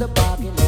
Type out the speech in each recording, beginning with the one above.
Cause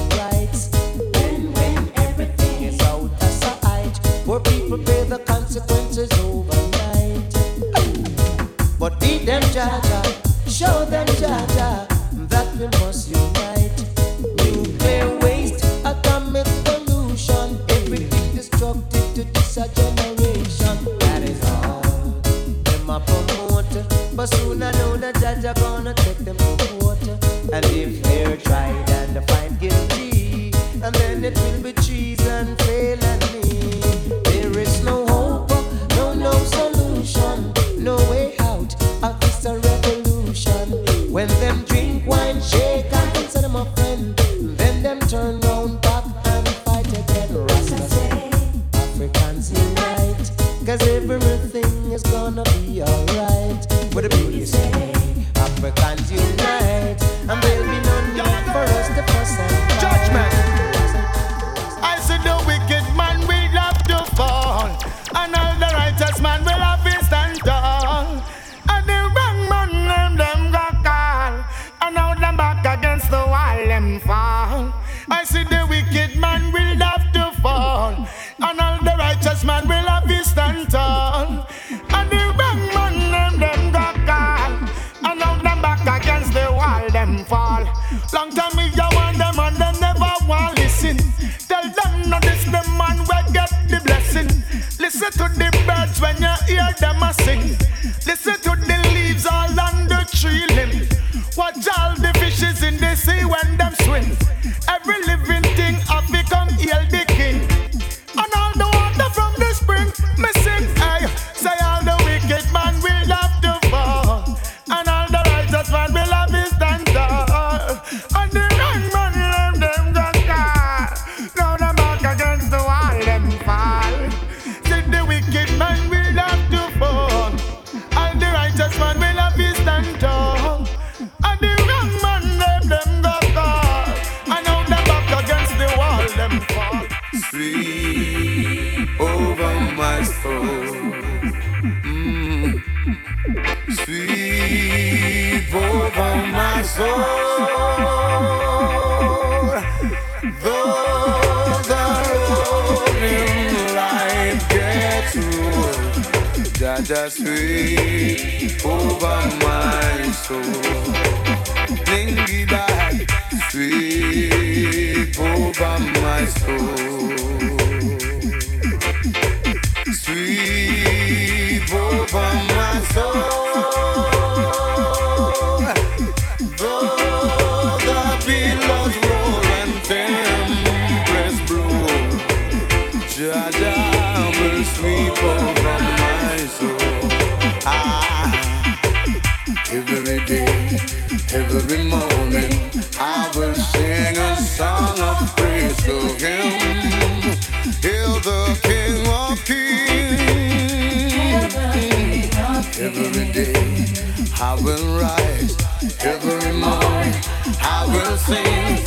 sing,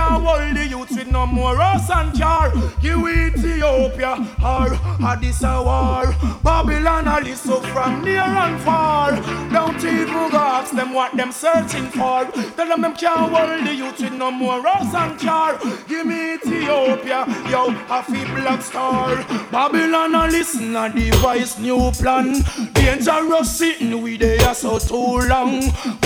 can't hold the youth with no more us and jar. You Ethiopia or Addis a war. Babylon is so from near and far. Don't even go ask them what them searching for. Tell them them can't hold the youth with no more us and jar. Give me Ethiopia, yo, a black star. Babylon a listen a device new plan. Dangerous sitting we there so too long.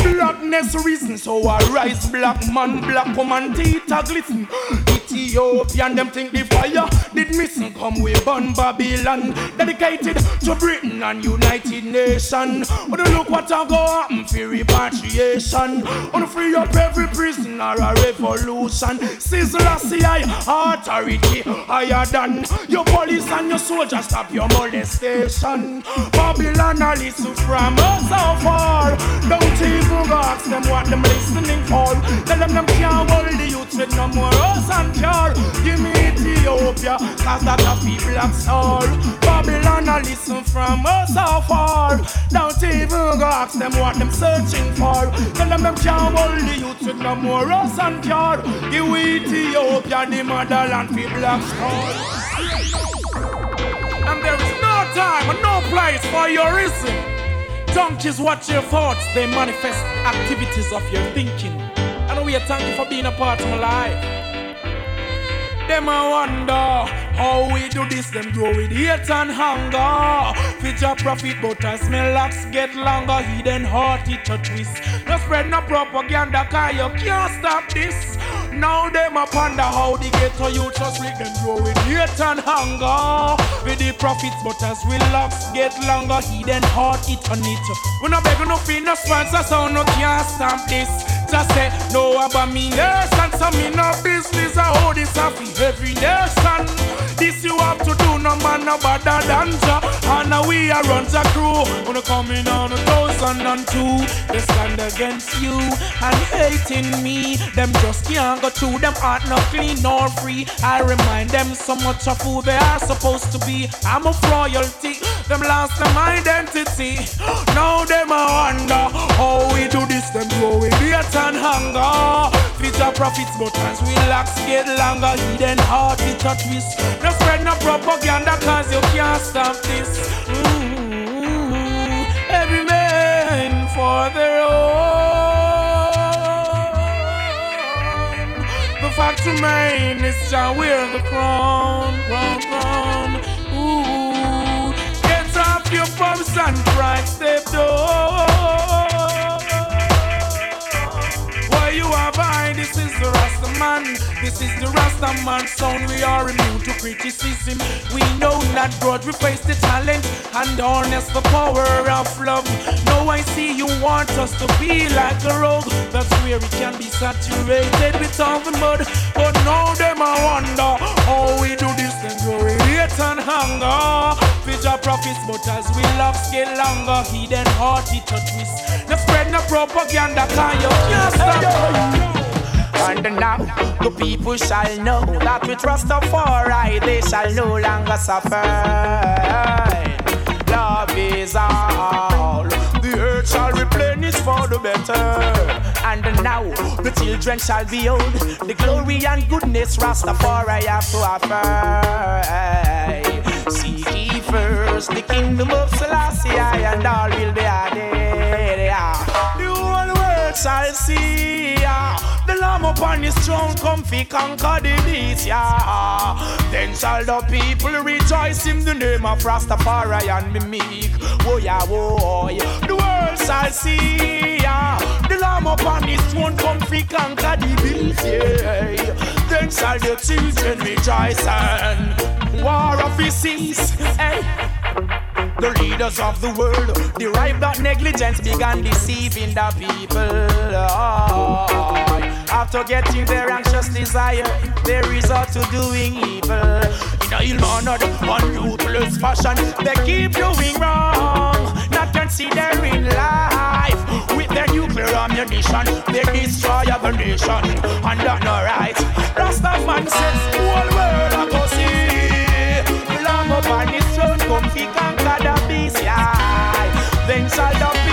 Blackness reason so I rise black man, black woman teeth a glisten. Ethiopian them think the fire missing come we burn Babylon. Dedicated to Britain and United Nation. Wanna look what I go happen for repatriation. Wanna free up every prisoner a revolution. Selassie I authority higher than your police and your soldiers stop your molestation. Babylon a listen from us so far. Don't even ask them what them listening for. Tell them them can't hold the with no more us and car. Give me Ethiopia, cause that a people black soul. Babylon a listen from us so far. Don't even go ask them what them searching for. Tell them them can't hold the youth with no more us and car. Give me Ethiopia the motherland for black soul. And there is no time and no place for your reason. Donkeys watch your thoughts, they manifest activities of your thinking. We thank you for being a part of my life. Them I wonder how we do this, them grow with hate and hunger. Future profit, but I smell locks get longer. Hidden heart, it a twist. No spread no propaganda, cause you can't stop this. Now them a ponder how the ghetto you just with them grow with hate and hunger. With the profits, but as we locks get longer, hidden heart, it on it. We no beg no fee, no sponsor, so no can't stop this. Just say no about me nation, so me no business. I hold this off every nation. This you have to do, no man no better than Jah. And now we are runs a crew. Wanna come in on a thousand and two. They stand against you and hating me. Them just can't go through them heart not clean nor free. I remind them so much of who they are supposed to be. I'm of royalty, them lost them identity. Now them a wonder how we do this. Them growing hate and hunger. Fit our profits, but as we lax get longer, hidden heart it a twist. No spread no propaganda, cause you can't stop this. Mm-hmm. Every man for their own. The fact remains, is shall wear the crown, crown, crown. Ooh, get off your pumps and pride, step door. Man. This is the Rasta man sound. We are immune to criticism. We know not God. We face the talent and harness the power of love. Now I see you want us to be like a rogue. That's where we can be saturated with all the mud. But now them I wonder how we do this. Then glory, hate and hunger. Future profits, but as we love scale longer, hidden heart it a twist. No spread no propaganda, can you can't stop. And now the people shall know that we trust with Rastafari they shall no longer suffer. Love is all. The earth shall replenish for the better. And now the children shall be old. the glory and goodness Rastafari have to offer. Seek ye first the kingdom of Selassie, and all will be added. The whole world shall see. The lamb upon his throne, comfy conquer the beast, yeah. Then shall the people rejoice in the name of Rastafari and be meek. Oh yeah, oh yeah. The world shall see, yeah. The lamb upon his throne, comfy conquer the beast, yeah. Then shall the children rejoice and war of cease, eh. hey. The leaders of the world derive that negligence began deceiving the people. Oh, after getting their anxious desire, they resort to doing evil. In a ill-mannered, unruthless fashion, they keep doing wrong, not considering life. With their nuclear ammunition, they destroy the nation, and that's not right. Rastaman says, whole world go see. Lamb upon his throne, come fi conquer the beast, yeah. Then shall the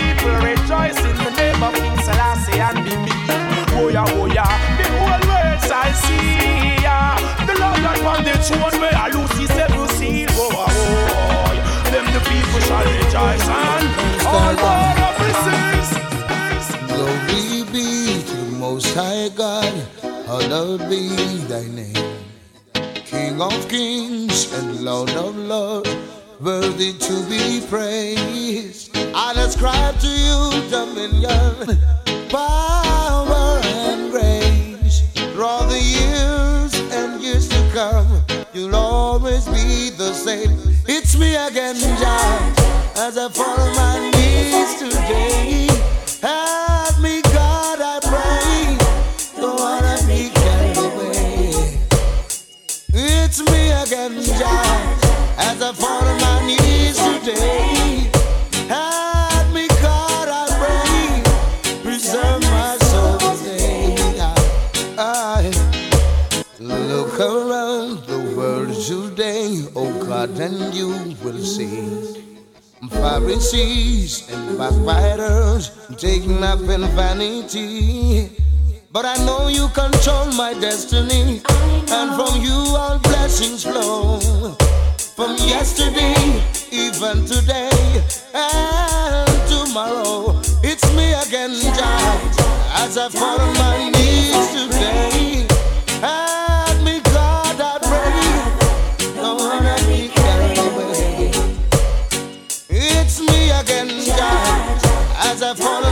hallowed be thy name. King of kings and Lord of lords, worthy to be praised. I ascribe to you dominion, power, and grace. Through the years and years to come, you'll always be the same. It's me again, Jah, as I fall on my knees today. And you will see. Pharisees and backbiters taking up in vanity. But I know you control my destiny, and from you all blessings flow. From yesterday, even today, and tomorrow, it's me again, Jah, as I fall on my knees today. Help me, God, I pray. Don't wanna be carried away. It's me again, God, as I fall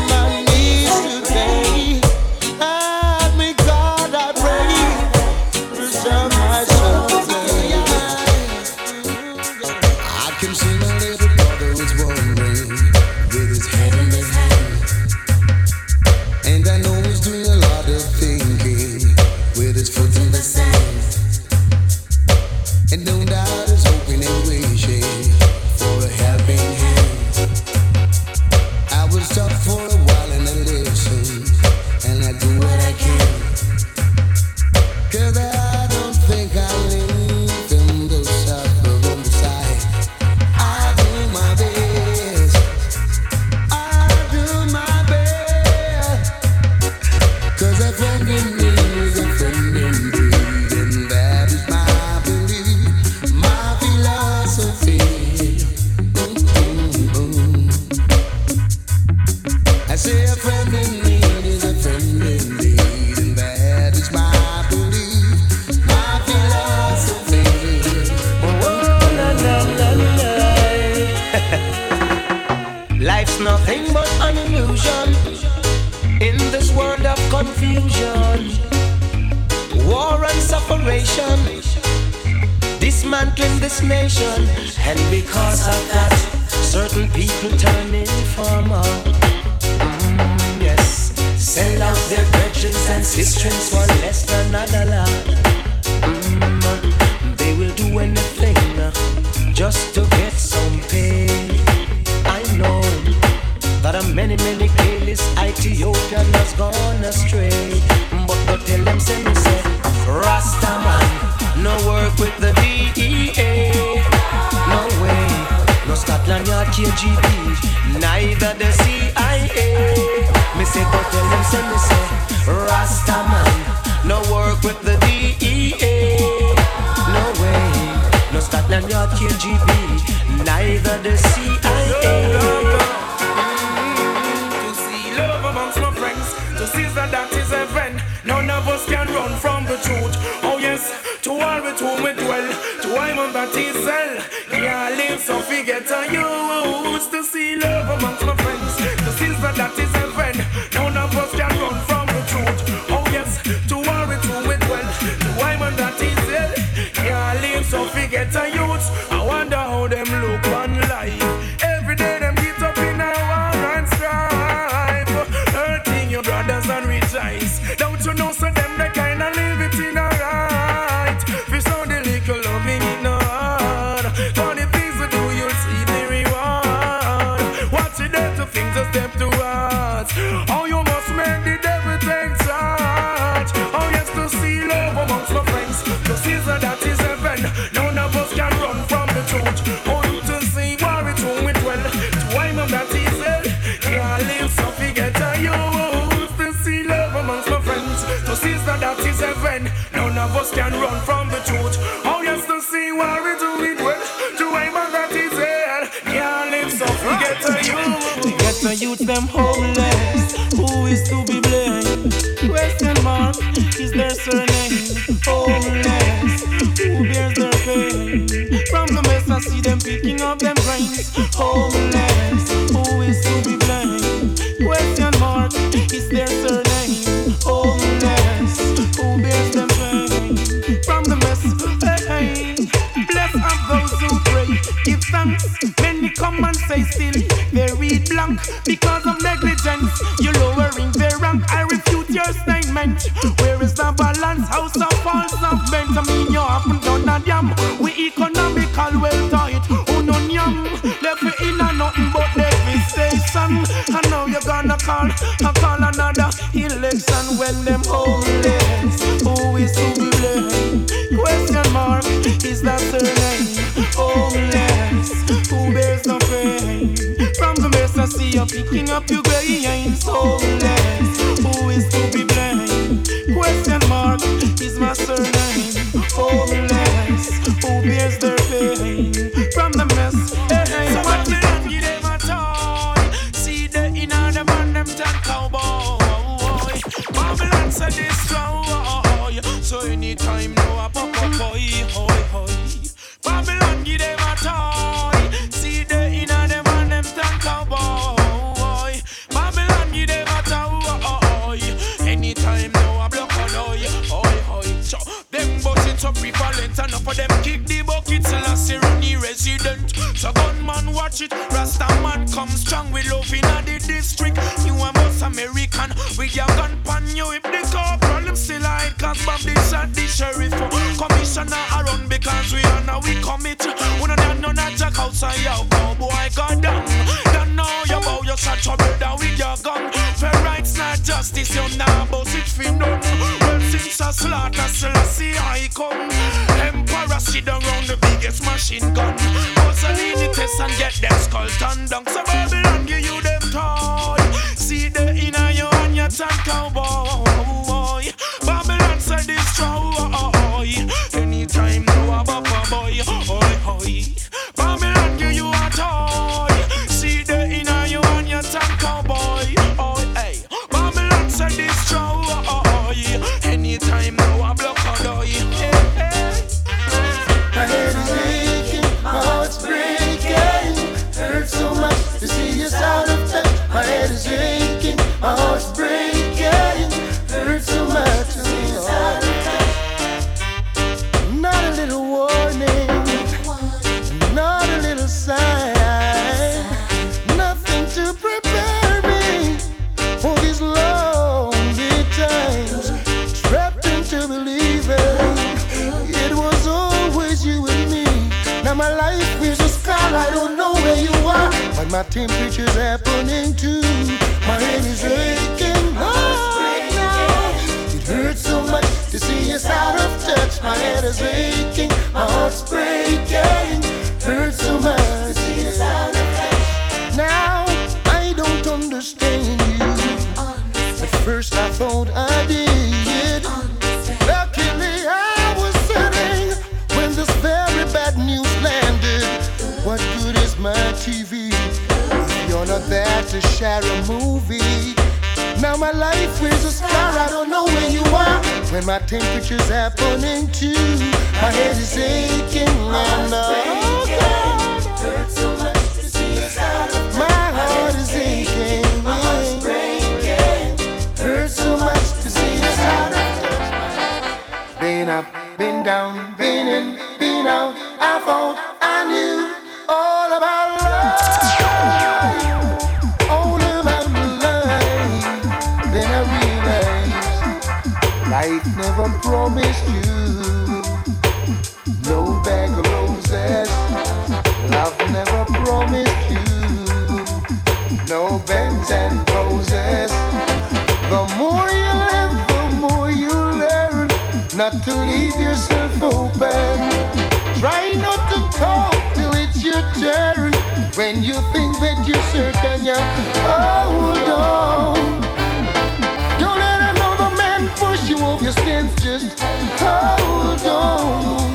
My youth them homeless. Who is to be blamed? Question mark is their surname. Homeless. Who bears their pain? From the mess I see them picking up them brains. Homeless. to me, you haven't done a damn. We economical well tight. Who no yam? Left me in a nothing but devastation. And now you gonna call, I call another election. when them homeless. Who is to be blamed? Question mark is that surname? Homeless. Who bears the pain? From the mess I see you picking up your grave. Temperature's happening too. My head is aching. Oh, it hurts so much to see us out of touch. My head is aching. My heart's breaking. Hurts so much to see us out of touch. Now I don't understand you. At first I thought I did. Not there to share a movie? Now my life is a star. I don't know where you are when my temperature's happening too. My head is aching and oh God, hurts so much to see us out of My heart is aching. My heart's breaking. Hurts so much to see us out of Been up, been down, been in, been out. I thought I knew all about life never promised you no bag of roses. Love never promised you no beds and roses. The more you live, the more you learn not to leave yourself open. Try not to talk till it's your turn. When you think that you're certain, you hold on. You off your stance. Just hold on.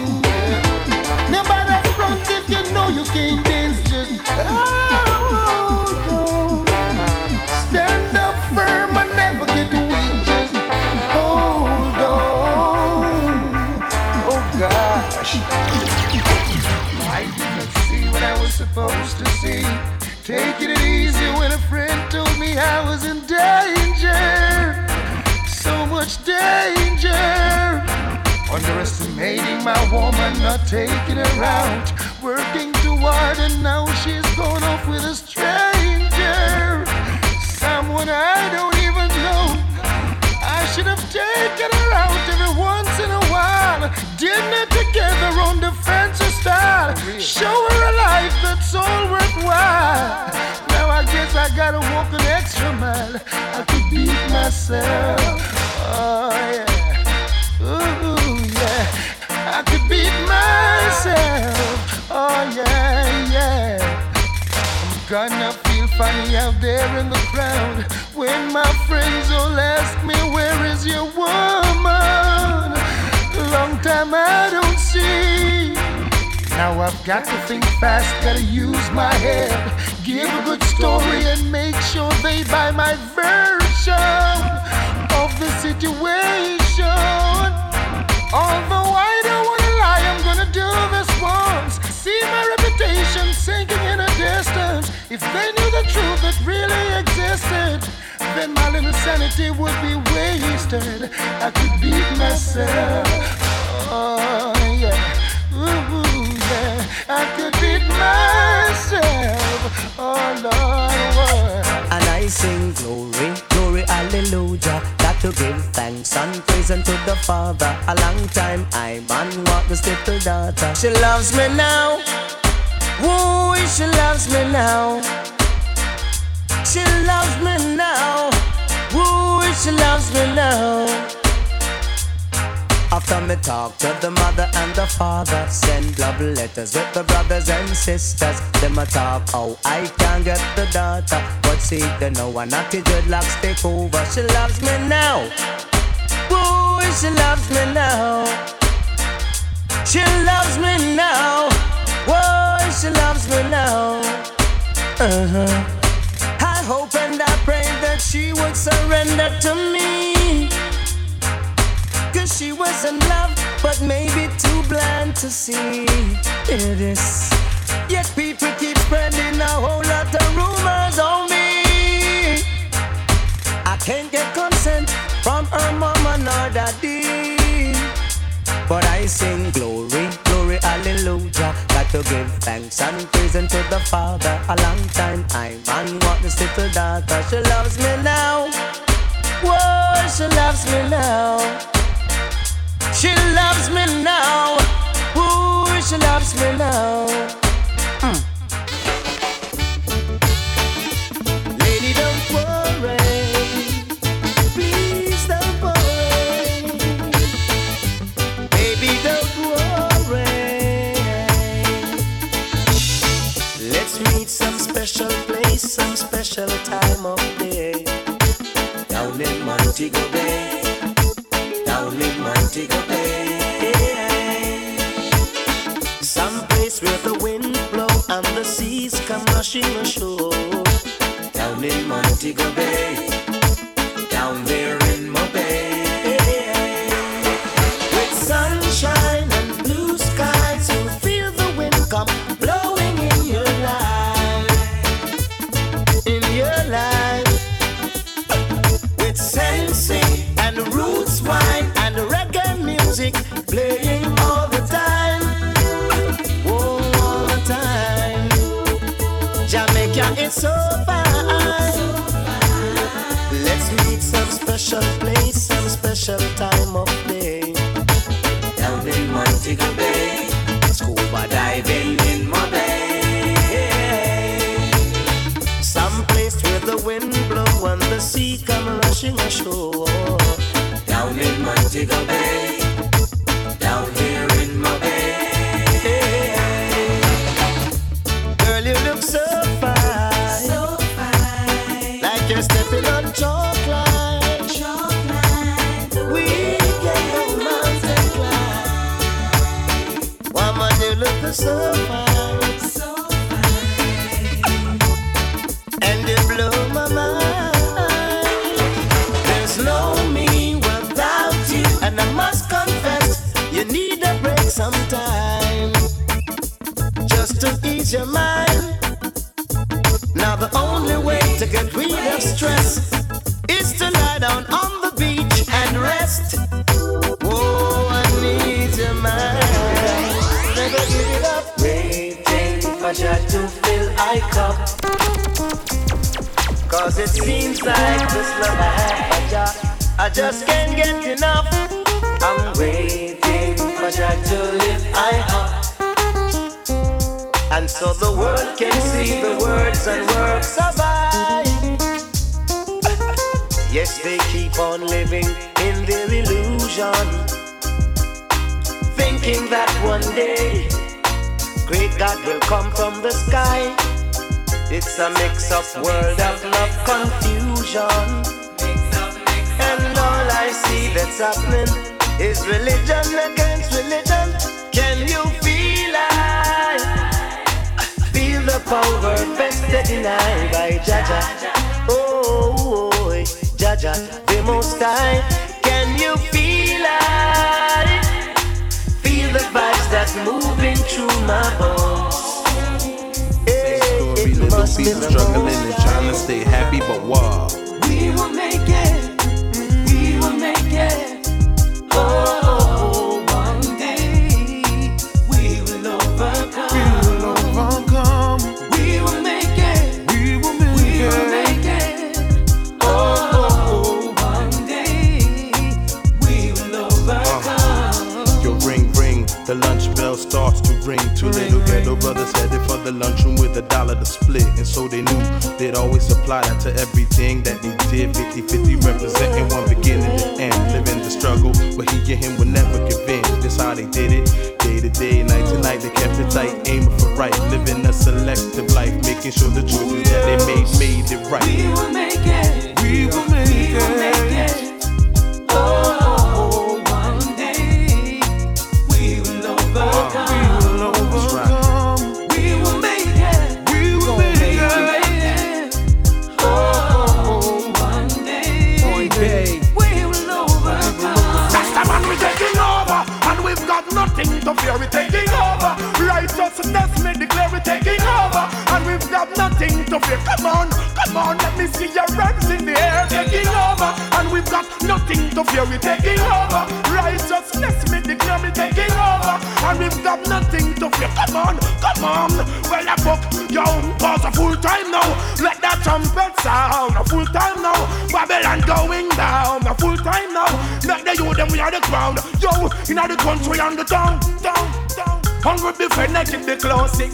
My woman, not taking her out. Working too hard, and now she's gone off with a stranger. Someone I don't even know. I should have taken her out every once in a while. Dinner together on the fancy style. Show her a life that's all worthwhile. Now I guess I gotta walk an extra mile. I could beat myself. Myself. Oh yeah, yeah. I'm gonna feel funny out there in the crowd when my friends all ask me, Where is your woman? Long time I don't see. Now I've got to think fast, gotta use my head. Give a good story and make sure they buy my version of the situation. Although I See my reputation sinking in the distance. If they knew the truth that really existed, then my little sanity would be wasted. I could beat myself. Oh yeah. Ooh, yeah. I could beat myself. Oh Lord. And I sing glory, glory, hallelujah. To give thanks and praise unto the Father. A long time I man want this little daughter. She loves me now. Woo, she loves me now. She loves me now. Woo, she loves me now. After me talk to the mother and the father, send love letters with the brothers and sisters. Them a talk oh, I can't get the daughter, but see they know I not the dreadlocks take over. She loves me now. Woo, she loves me now. She loves me now. Whoa, she loves me now. Uh-huh. I hope and I pray that she would surrender to me. Cause she was in love, but maybe too blind to see. It is. Yet people keep spreading a whole lot of rumors on me. I can't get consent from her mama nor daddy. But I sing glory, glory, hallelujah. Got to give thanks and praise unto the Father. A long time I man want this little daughter. She loves me now. Whoa, she loves me now. She loves me now. Ooh, she loves me now. Hmm. Lady, don't worry. Please don't worry. Baby, don't worry. Let's meet some special place, some special time of day. Down in Montego Bay. Down in Montego a machine show down in Montego Bay. apply that to every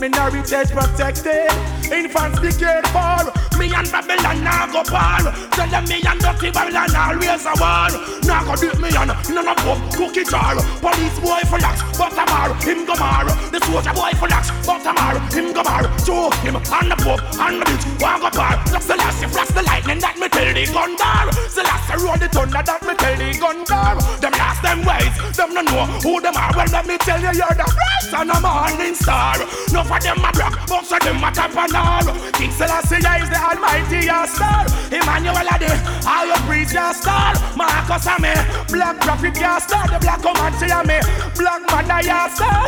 minorities protected. Infants be cared for. Me and Babylon now go par. Tell them me and Dirty Babylon always a war. Now go beat me and none of them cookie jar. Police boy for lax, but a mar, him go mar. The soldier boy for lax, but a mar, him go mar. Show him on the Pope on the beach, one go par. That's the last, if that's the lightning that me tell the gun down. The roll the thunder that me tell the gun bar. Them last them ways, them no know who them are. Well, let me tell you, you're the first and a morning star. No for them a block, most of them a top and all. King Selassie is the almighty star. Emmanuel Ade, how you preach your star. Marcus Ame, black prophet your star. The black woman see me, black man your star.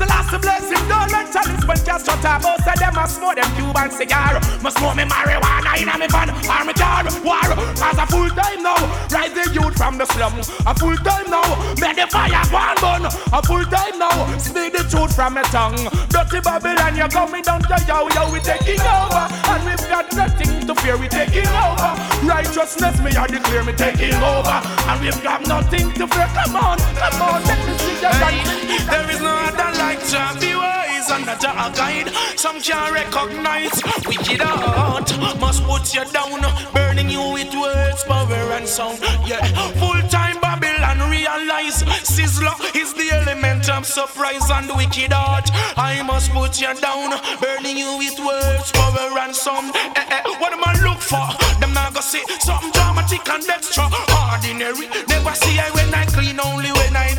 The last bless him, don't let when just shut up. Oh, most of them a smoke them Cuban cigar. Must smoke me marijuana in a me van or me car. War, cause a full time now. Rise the youth from the slum. A full time now. Make the fire one burn. A full time now. Speak the truth from my tongue. Dirty Babylon, you're coming down to yo, yo, we taking over. And we've got nothing to fear, we taking over. Righteousness, me I declare me taking over. And we've got nothing to fear. Come on, come on, let me see your hey, There is no other like Jah be wise and a Jah guide. Some can't recognize wicked heart. Must put you down, burning you with words, power and sound. Yeah, full time Babylon realize Sizzler is the element of surprise and wicked art. I must put you down, burning you with words, power and sound. Eh, eh, what am I look for? Them not gonna say something dramatic and extra ordinary. Never see I when I clean, only when I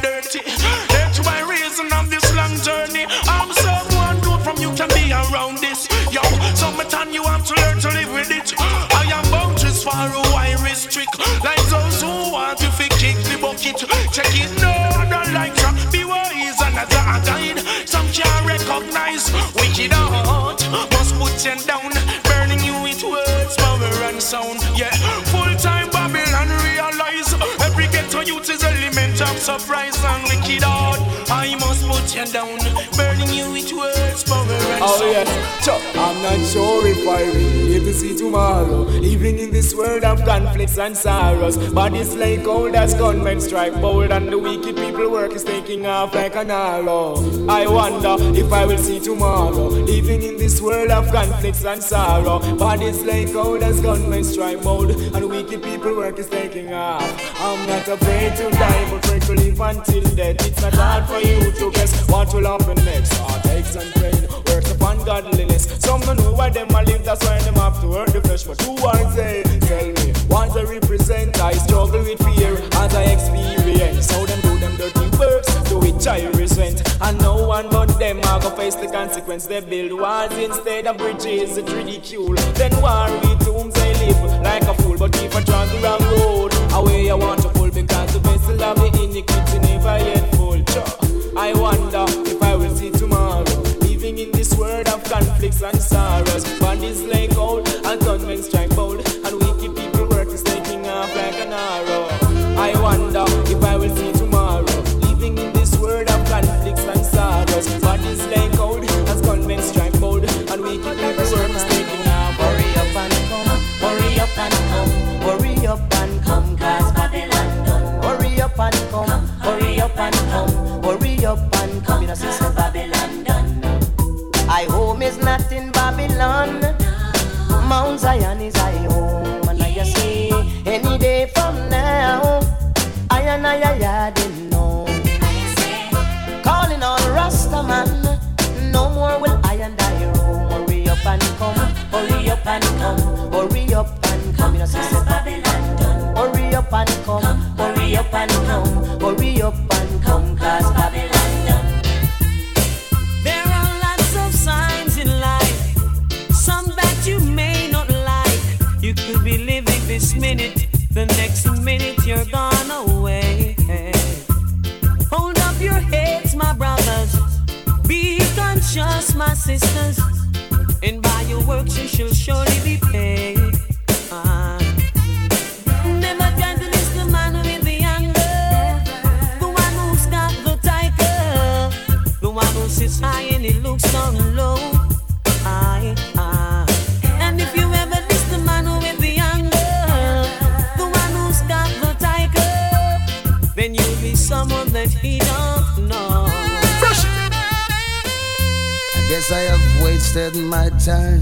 you down, burning you with words, power and sound. Yeah, full time Babylon realize every ghetto youth is element of surprise and wicked heart. I must put you down, burning Oh, oh yes, Chuck, I'm not sure if I will live to see tomorrow. Even in this world of conflicts and sorrows, but it's like old as gunmen strike bold, and the wicked people work is taking off like an arrow. I wonder if I will see tomorrow. Even in this world of conflicts and sorrow, but it's like old as gunmen strike bold, and the wicked people work is taking off. I'm not afraid to die, but afraid to live until death. It's not hard for you to guess what will happen next. Heartaches and pain, works upon godliness. Some don't know why them a live, that's why them have to hurt the flesh. But who are they? Tell me, what they represent? I struggle with fear as I experience. How them do them dirty works, to which I resent. And no one but them are gonna face the consequence. They build walls instead of bridges, it's ridicule. Then war with tombs they live like a fool, but if I try the wrong road, away I want to pull because the vessel of the iniquity never yet full. I wonder conflicts and sorrows. Bodies lay cold Zion is I home, and I see any day from now. I and I, I, I didn't know. Calling all Rasta man, no more will I and I roam. Hurry up and come, hurry up and come, hurry up and come. You know, sister Babylon done. Hurry up and come, hurry up and come, hurry up and time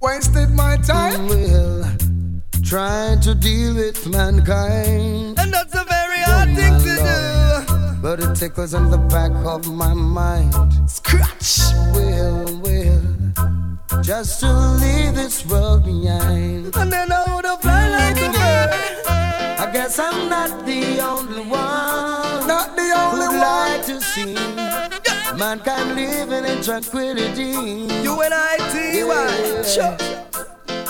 wasted my time. Well, trying to deal with mankind. And that's a very hard oh, thing to Lord. do. But it tickles in the back of my mind. Scratch. Well, well, just to leave this world behind. And then I would have fly like a bird. I guess I'm not the only one. Not the only one. like to see mankind living in tranquility. You and I, T.Y. Sure.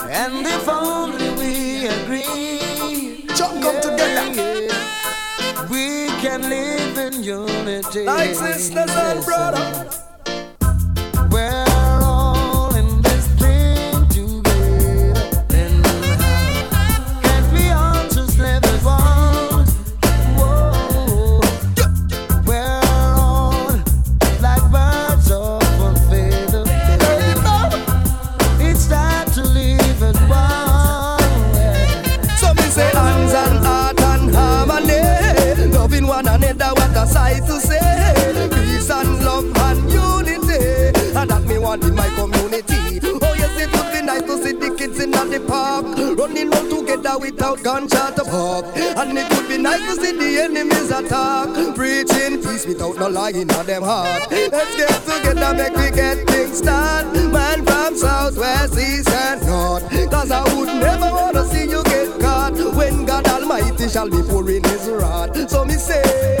And if only we agree, Jump come together. Yeah, we can live in unity. Like sisters and brothers. In the park. Running all together without gunshot to park. And it would be nice to see the enemies attack. Preaching peace without no lying in them heart. Let's get together, make we get things done. Man from south, west, east and north. Cause I would never wanna see you get caught. When God Almighty shall be pouring his wrath. So me say,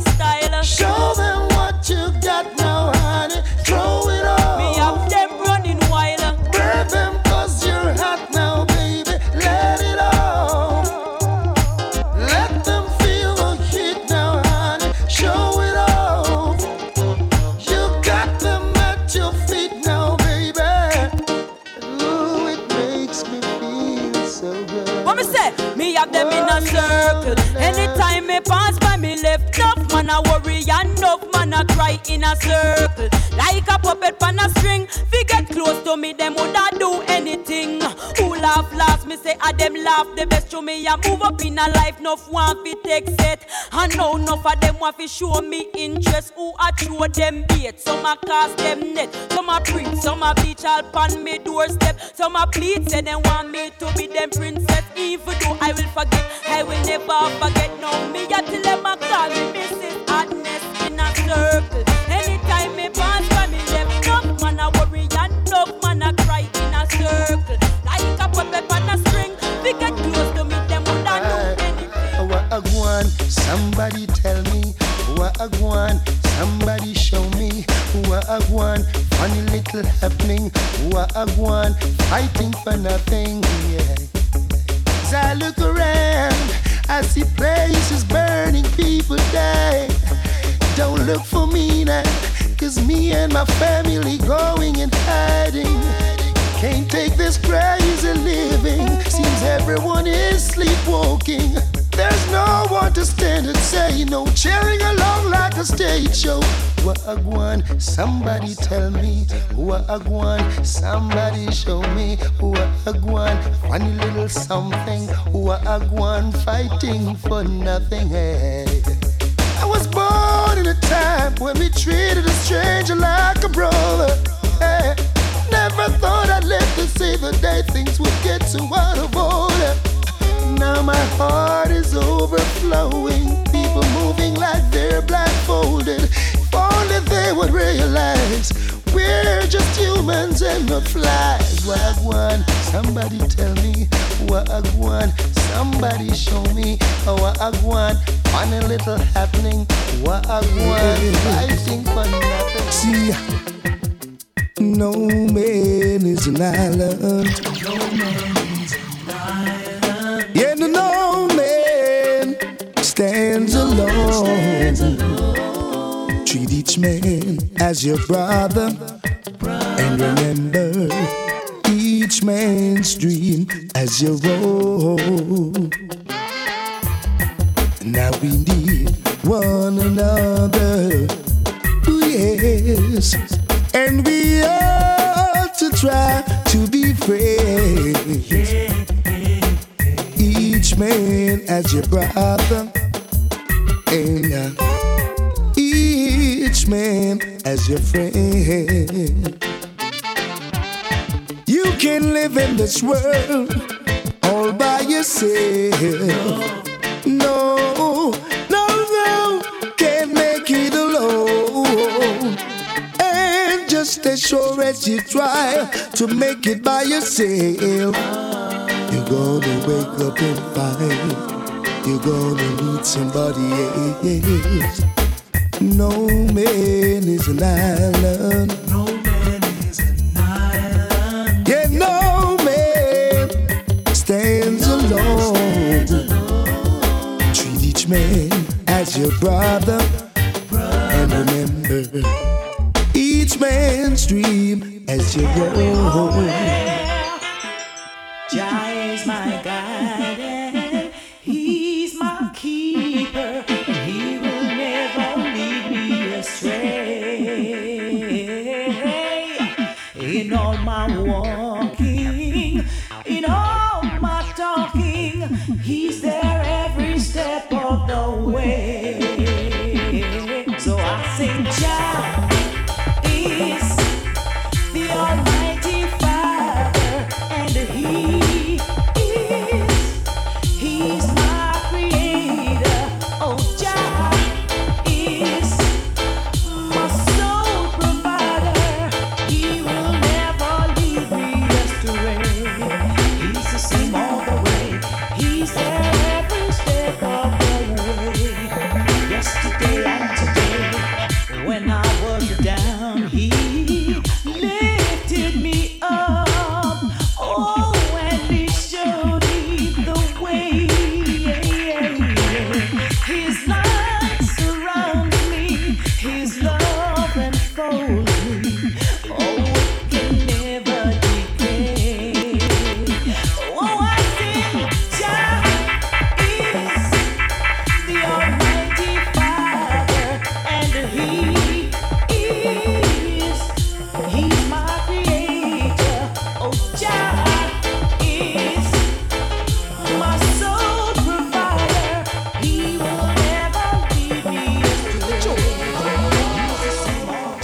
full man a worry and man a cry in a circle. Like a puppet on a string. Fi get close to me, them woulda do anything. Who laugh last? Me say a them laugh the best to me. I move up in a life, enough want fi take set. And now enough of them want fi show me interest. Who a throw them bait? Some a cast them net. Some a preach, some a bleach all pan me doorstep. Some a plead say they want me to be them princess. Even though I will forget, I will never forget. No me a till them a call me Mrs. Hotness in a circle. Anytime me pass by me left, enough man a worry and enough man a cry in a circle. Like a puppet on a string, we get close to me, them woulda do anything. What a one, somebody tell me. What a one, somebody show me. What a one, funny little happening. What a one, fighting for nothing. Yeah. As I look around, I see places burning, people die. Don't look for me now, cause me and my family going and hiding. Can't take this crazy living. Seems everyone is sleepwalking. There's no one to stand and say no, cheering along like a stage show. One, somebody tell me. One, somebody show me. One, funny little something. One, fighting for nothing. Hey. I was born in a time when we treated a stranger like a brother. Hey. Never thought I'd live to see the day things would get so out of order. Now my heart is overflowing. People moving like they're blindfolded. If only they would realize we're just humans and not flies. Wagwan, somebody tell me. Wagwan, somebody show me. Wagwan, funny little happening. Wagwan, fighting for nothing. See, no man is an island. Yeah, no, no man stands alone. Treat each man as your brother. And remember each man's dream as your own. Now we need one another. Ooh, yes. And we ought to try to be friends. Each man as your brother. And uh, each man as your friend. You can live in this world all by yourself. No, no, no, can't make it alone. And just as sure as you try to make it by yourself, you're gonna wake up and find you're gonna need somebody else. No man is an island. No man is an island. Yeah, no man stands alone. Treat each man as your brother. And remember each man's dream as your own. Jah is my guide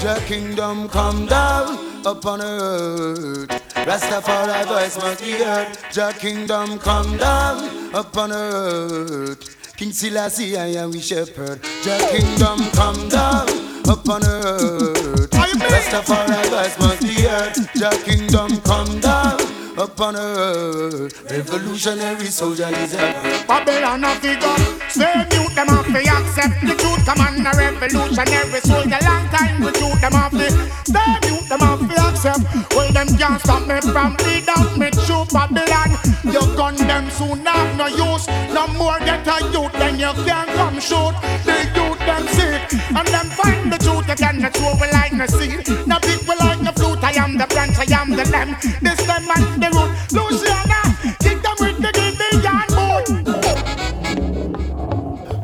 Jah kingdom come down upon earth. Rastafari voice must be heard. Your kingdom come down upon earth. King Selassie, I am we shepherd. Your kingdom come down upon earth. Rastafari voice must be heard. Your kingdom come down upon earth. Revolutionary socialism. Babylon of the gun. Say mute them off the accept the truth. Come on, a revolutionary soldier. Long time we shoot them off the. Stay mute them off the accept. Well, them can't stop me from out me true Babylon. Your gun them soon have no use. No more get a youth, then you can't come shoot. The youth them sick, and them find the truth. You cannot throw like no seed. No people like no flute. I am the branch, I am the lamb. This them and the Luciana, kick them with the.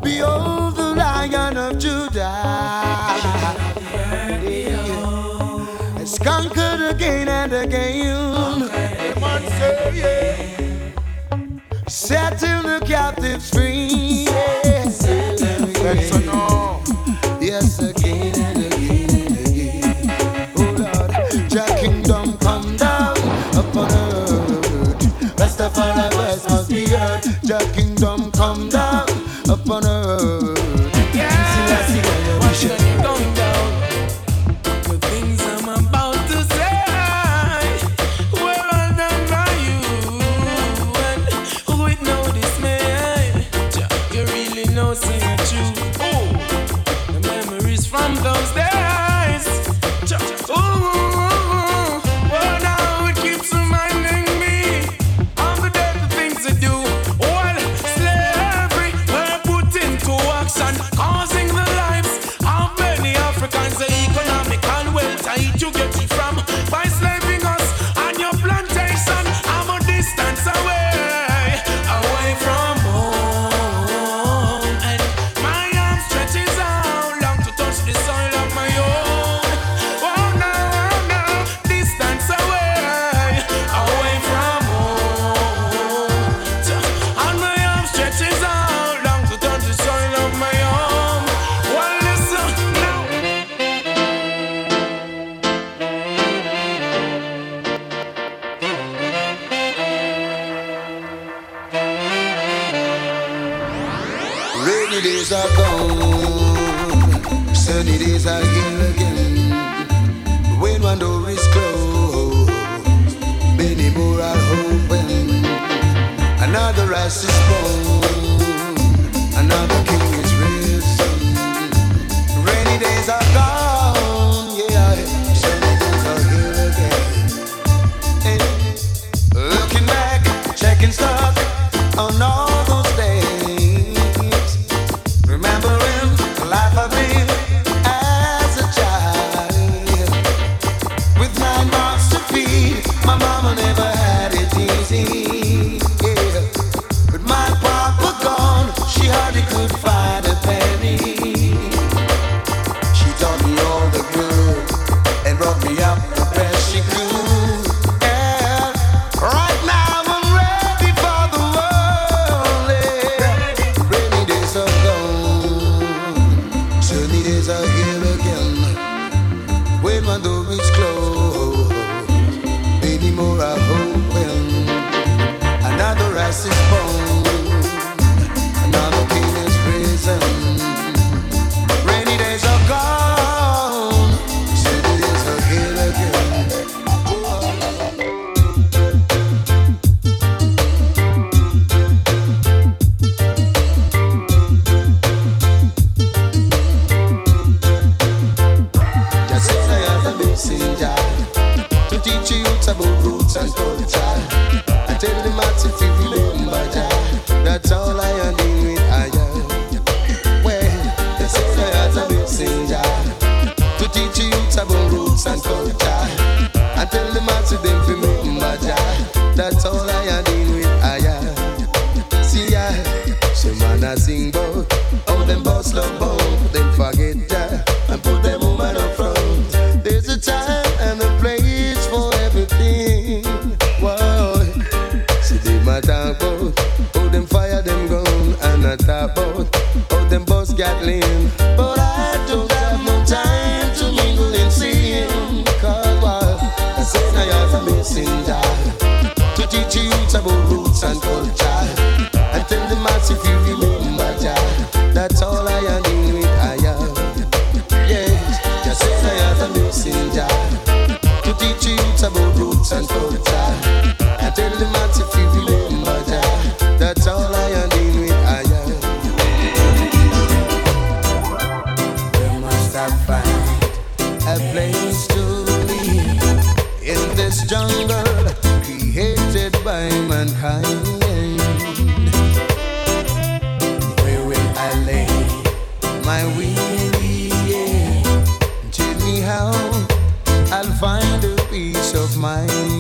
Behold the Lion of Judah. Has conquered again and again. Setting the captives free. Come down upon earth. Another rise is born, another king is risen. Rainy days are gone, I'll find a peace of mind.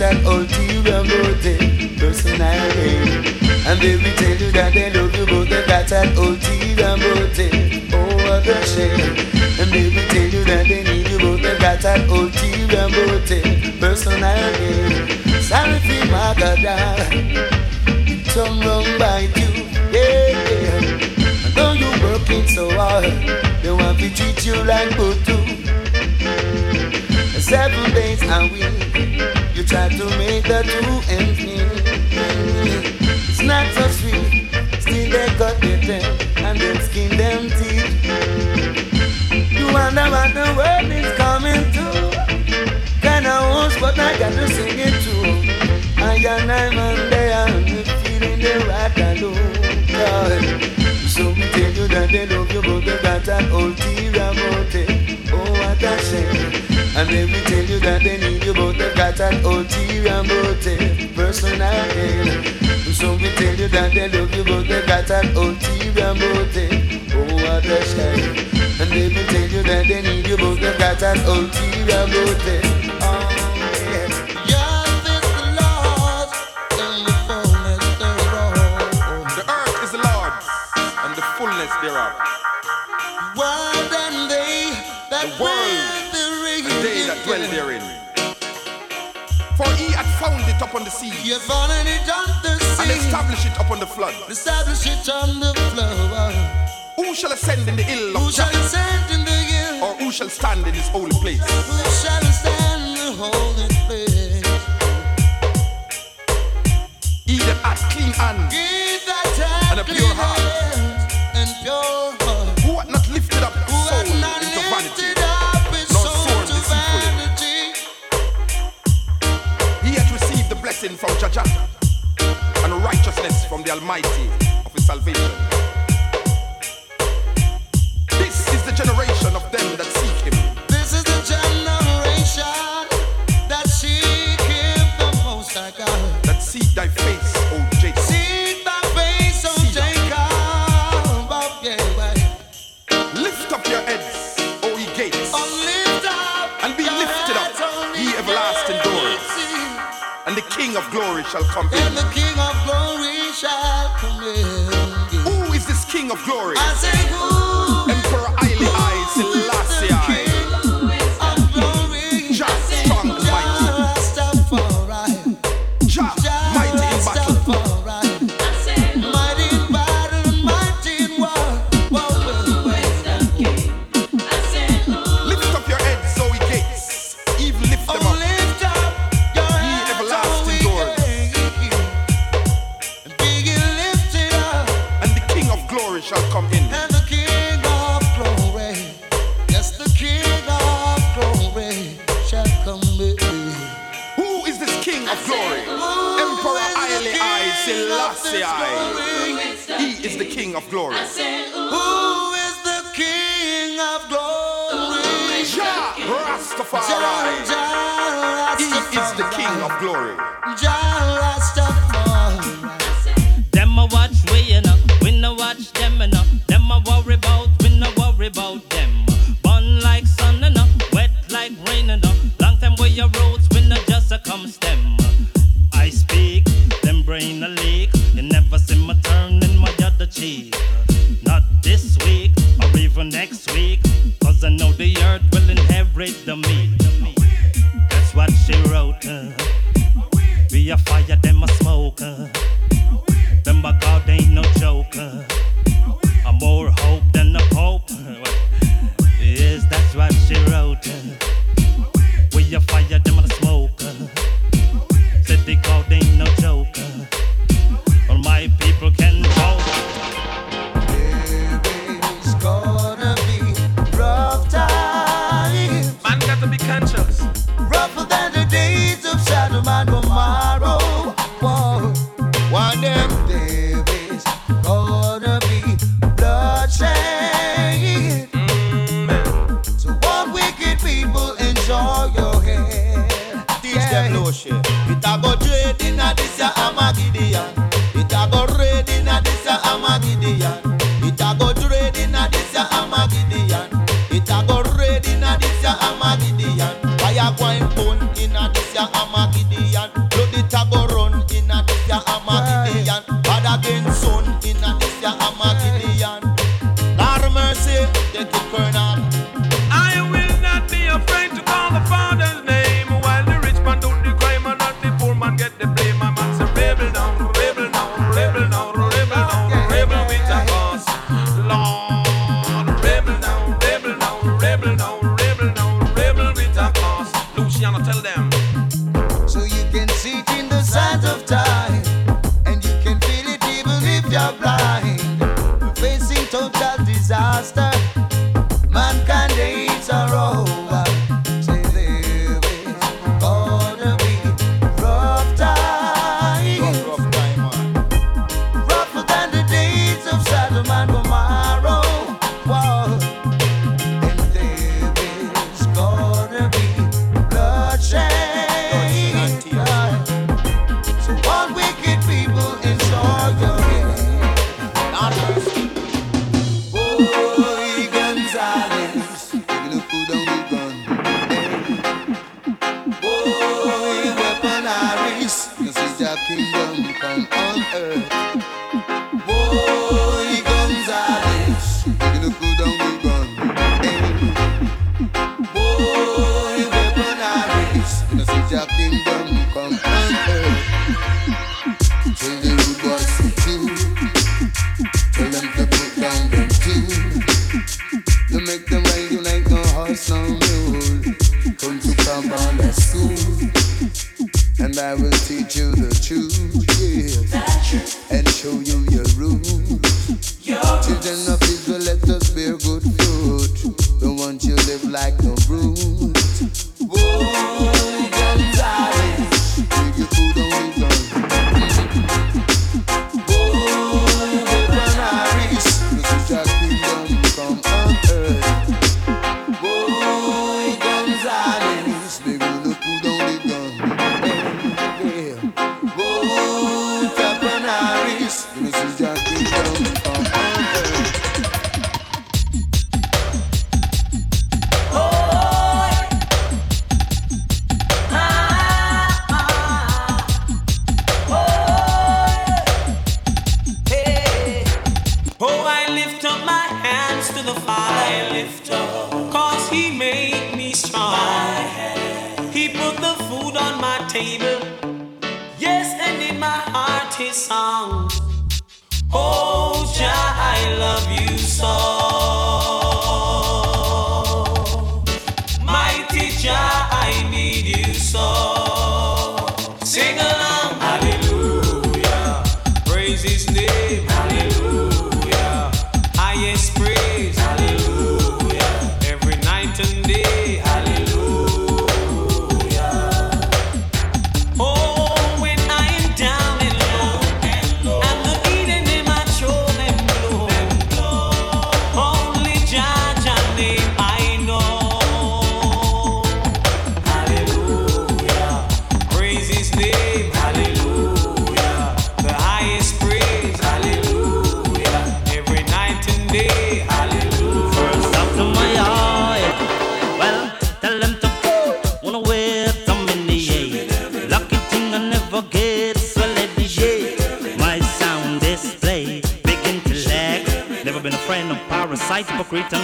They got ulterior motive. Personality. And if we tell you that they love you, but they got that ulterior motive. Oh, a shame. And if we tell you that they need you, but they got that ulterior motive. Personality. Sorry for my God. Some wrong by you. Yeah, yeah. And though you're working so hard, they want to treat you like Butu. Seven days a week, you try to make the two ends meet. It's not so sweet, still they cut their teeth and then skin them teeth. You wonder what the world is coming to. Kinda host, but I got to sing it too. I and I'm on feeling the right alone. So we tell you that they love you, but they got an ulterior motive. Oh, what a shame. And then we tell you that they need you, but they got an ulterior motive. Personality. So we tell you that they love you, but they got an ulterior motive. Oh, what a shame. And then we tell you that they need you, but they got an ulterior motive. Upon the sea You found it on the and sea. established it upon the flood. Establish it on the floor. Who shall ascend in the hill Who of shall Jacob? stand in the hill? Or who shall stand in his holy place? Who shall stand in the holy place? He that hath clean hands He that hath And a pure heart. The Almighty a this favorite.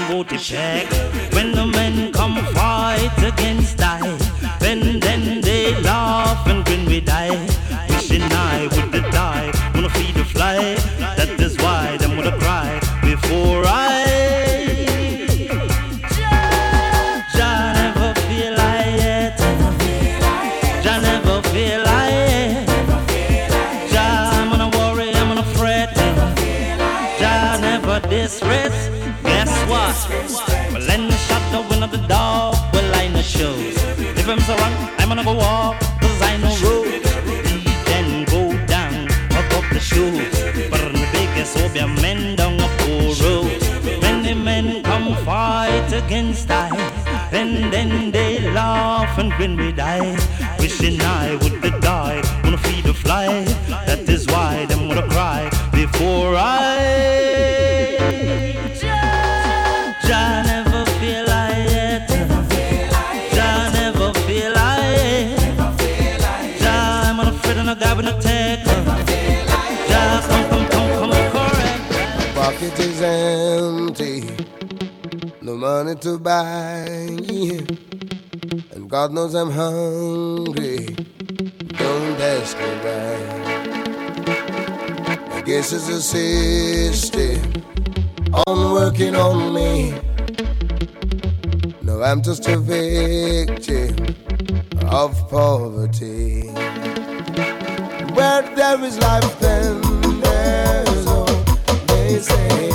booty check. money to buy. Yeah. And God knows I'm hungry. Don't ask me why. I guess it's a system on working on me. No, I'm just a victim of poverty. Where there is life, then there's hope. They say.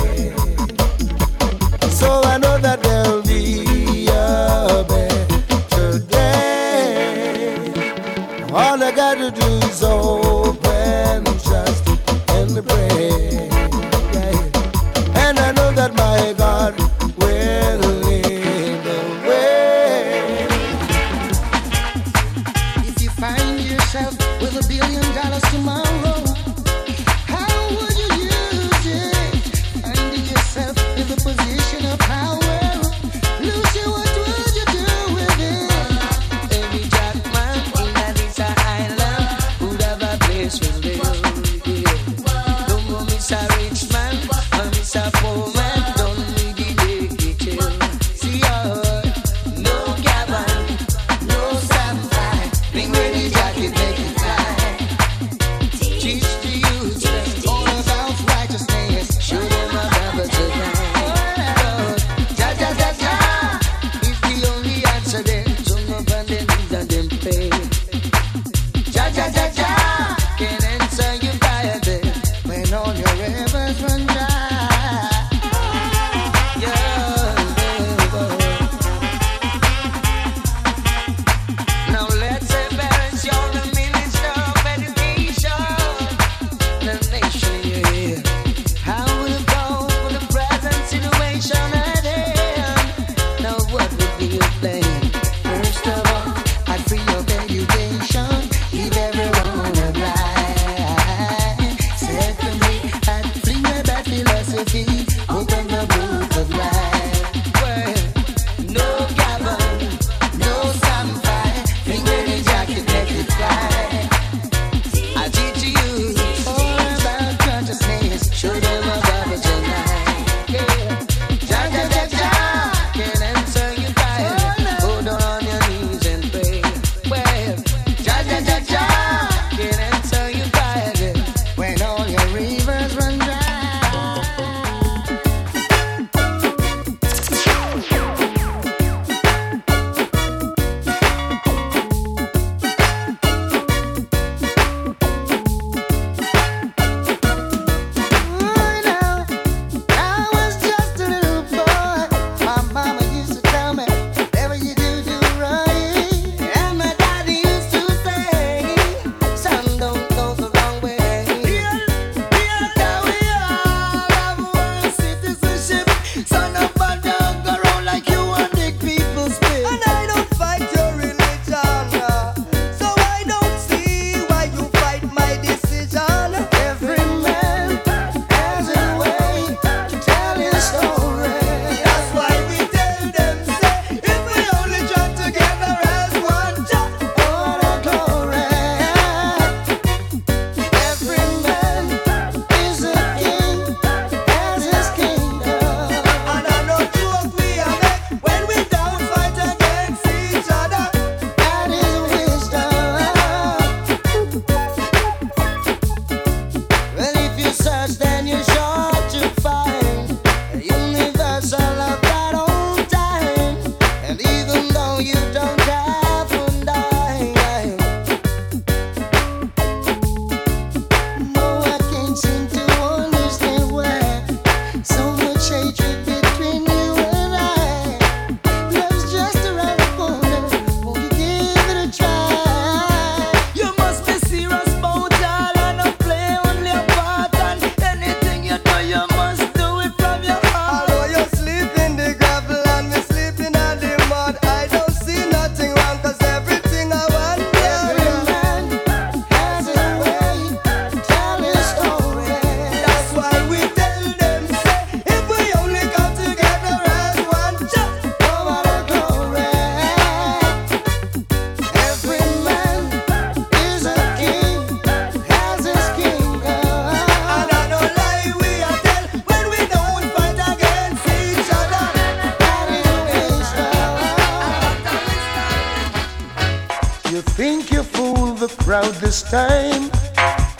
This time?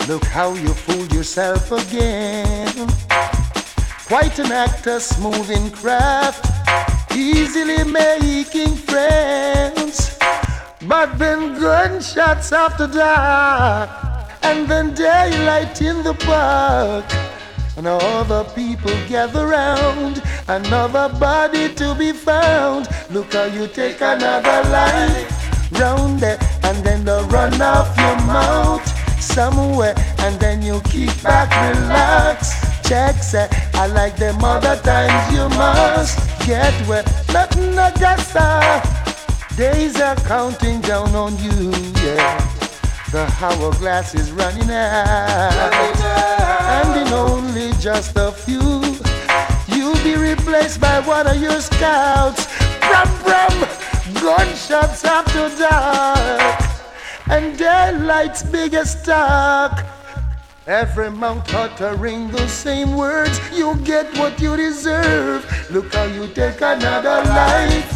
Look how you fooled yourself again. Quite an actor, smooth in craft, easily making friends. But then gunshots after dark, and then daylight in the park. And all the people gather round, another body to be found. Look how you take another life round there, run off your mouth somewhere, and then you keep back, relax. Check, say, I like them other times you must get wet. nothing I just Days are counting down on you, yeah. The hourglass is running out, and in only just a few, you'll be replaced by one of your scouts. Brum brum, gunshots after dark, and daylight's biggest talk. Every mouth uttering the same words, you get what you deserve. Look how you take another life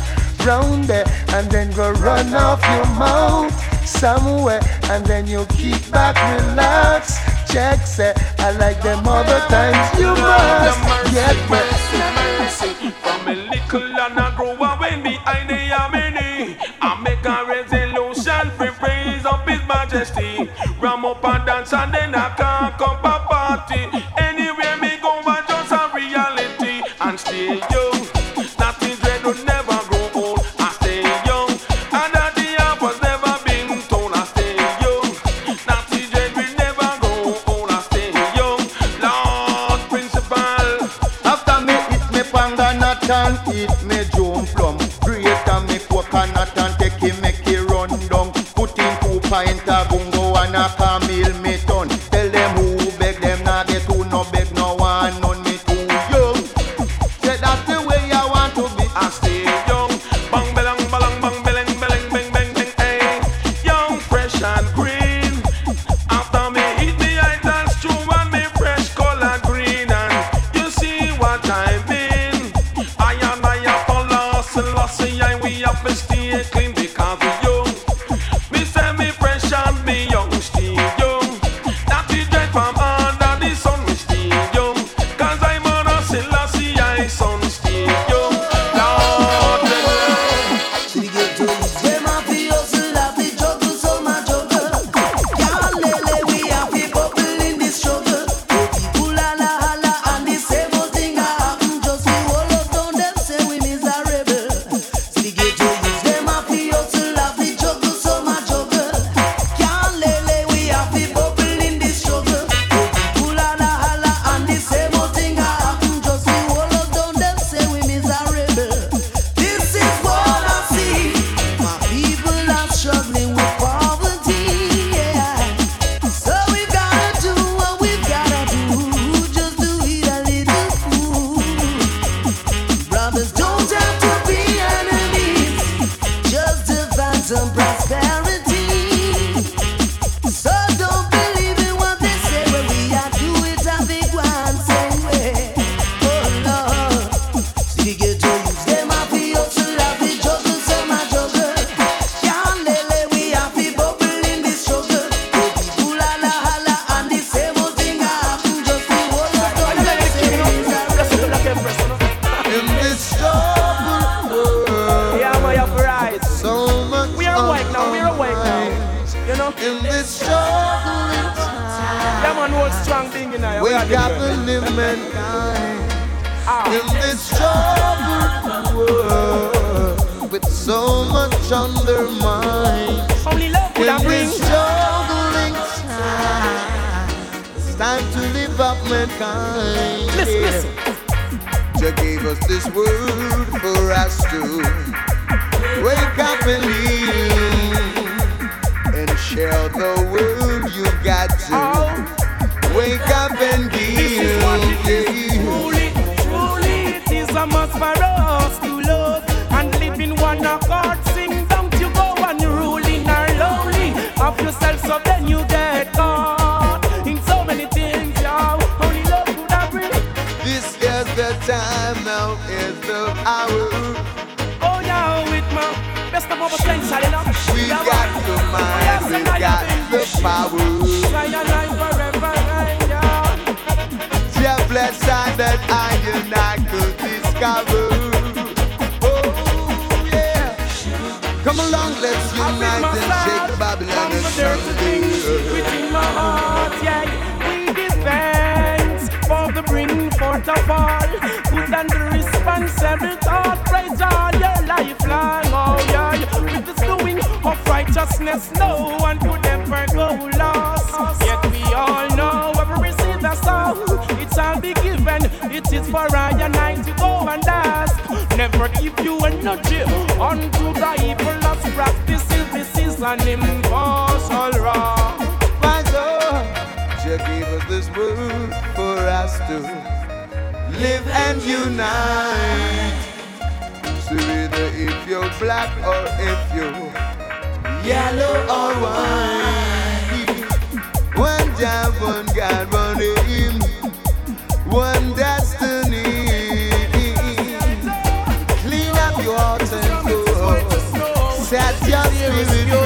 round there and then go run off your mouth somewhere and then you keep back, relax. Check, say, I like them other times. You must get mercy. From a little and I grow when behind the many. I make a resolution His Majesty. Ram up and dance and then I can't come a party. Time, Yeah, man, hold strong thing in there. we got to live mankind. Ah. In this struggle world, with so much undermined. Only love could In have bring. this struggling time, it's time to live up mankind. Listen, Yeah. listen. Jah gave us this word for us to wake up and live and share the word you got to Wake up and deal. This is what it is. Truly, truly, it is a must for us to love and live in one accord. Sing, don't you go and rule in our lonely of yourself, so then you get caught in so many things. Yeah, only love could have bring. This is the time now. Is the hour. Oh yeah, with my best of our potential, you know. We got the mind, we got the power. that I and I could discover. Oh yeah, come along, let's unite and shake Babylon and Within my heart, yeah, we dispense for the bring forth of all good and responsible thought. Praise all your lifelong, oh yeah, with the doing of righteousness, no one could ever go. no. Unto the evil that's practicing, this is an impossible wrong. My Lord, you gave us this world for us to live and unite. So either if you're black or if you're yellow or white, one Jah, one God, one aim, one destiny. that your spirit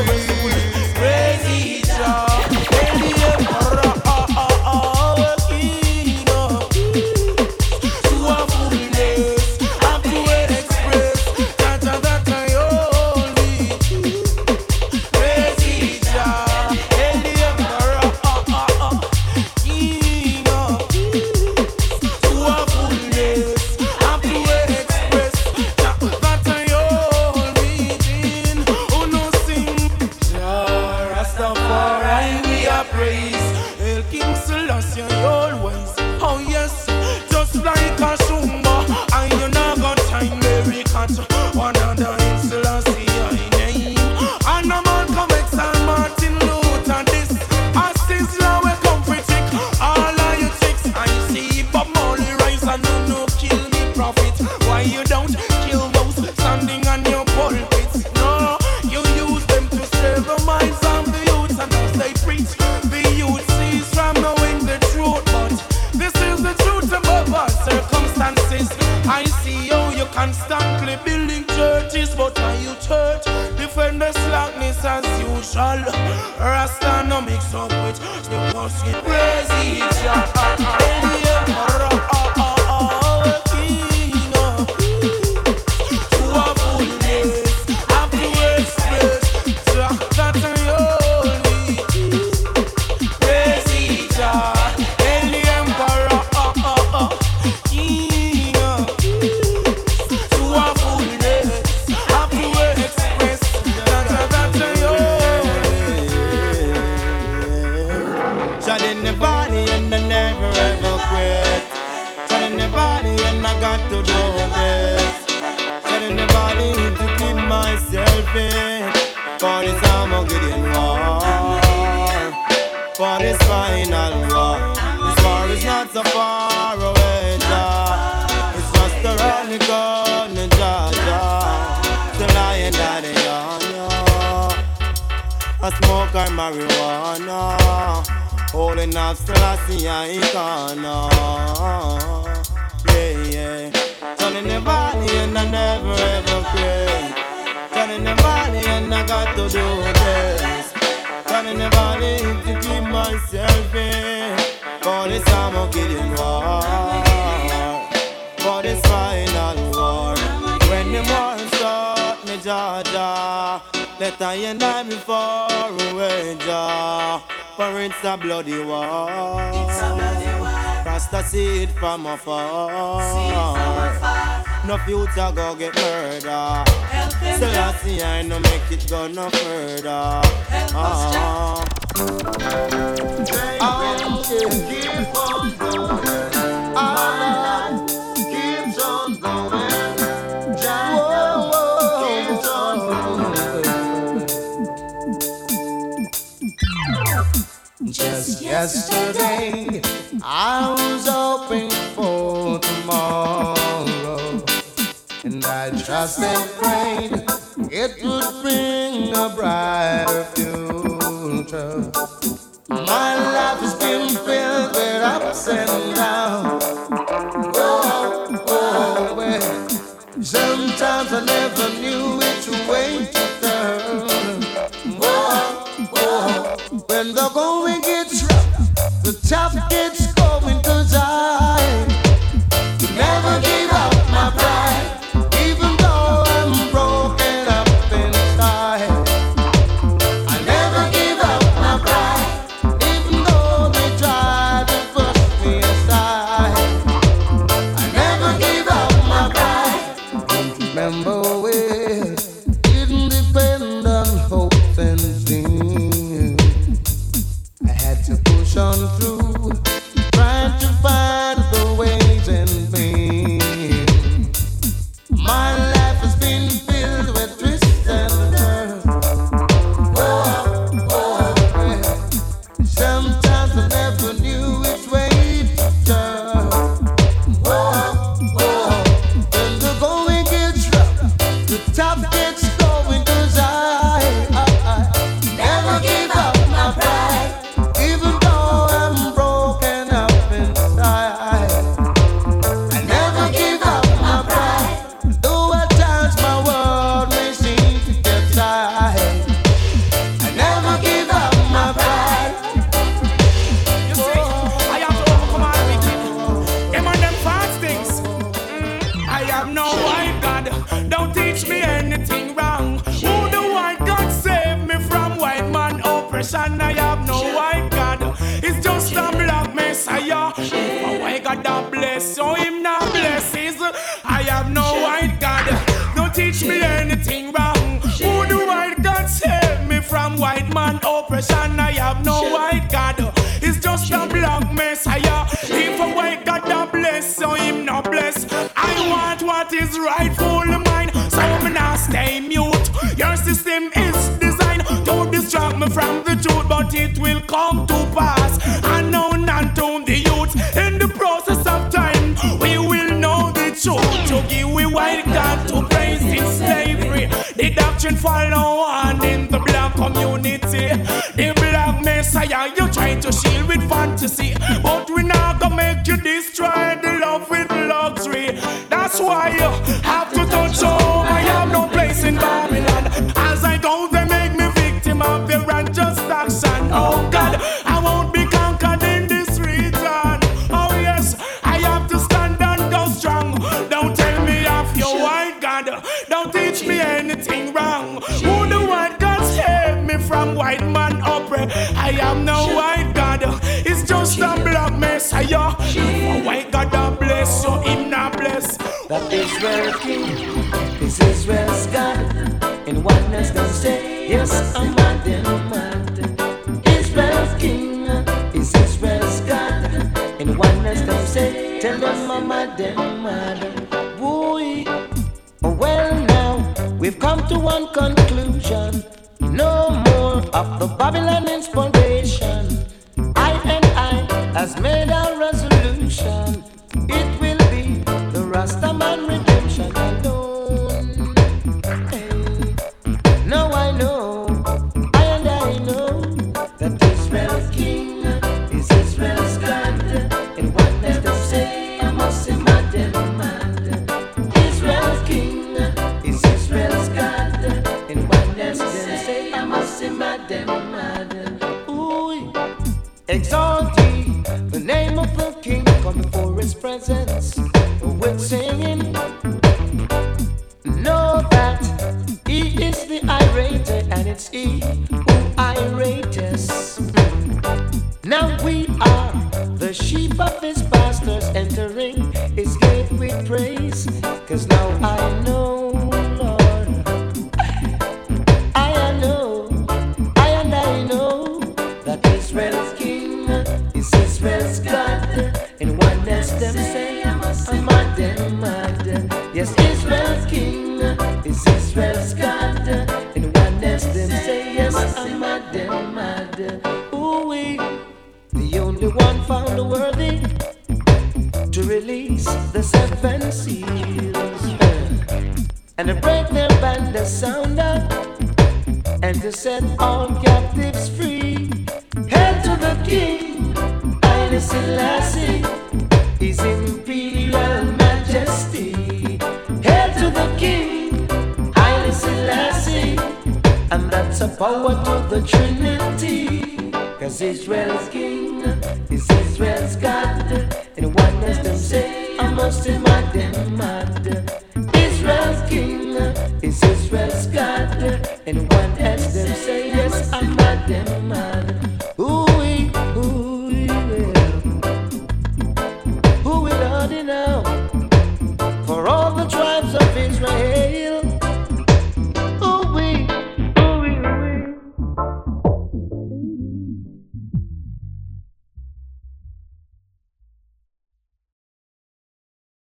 That Israel king is Israel's God. In oneness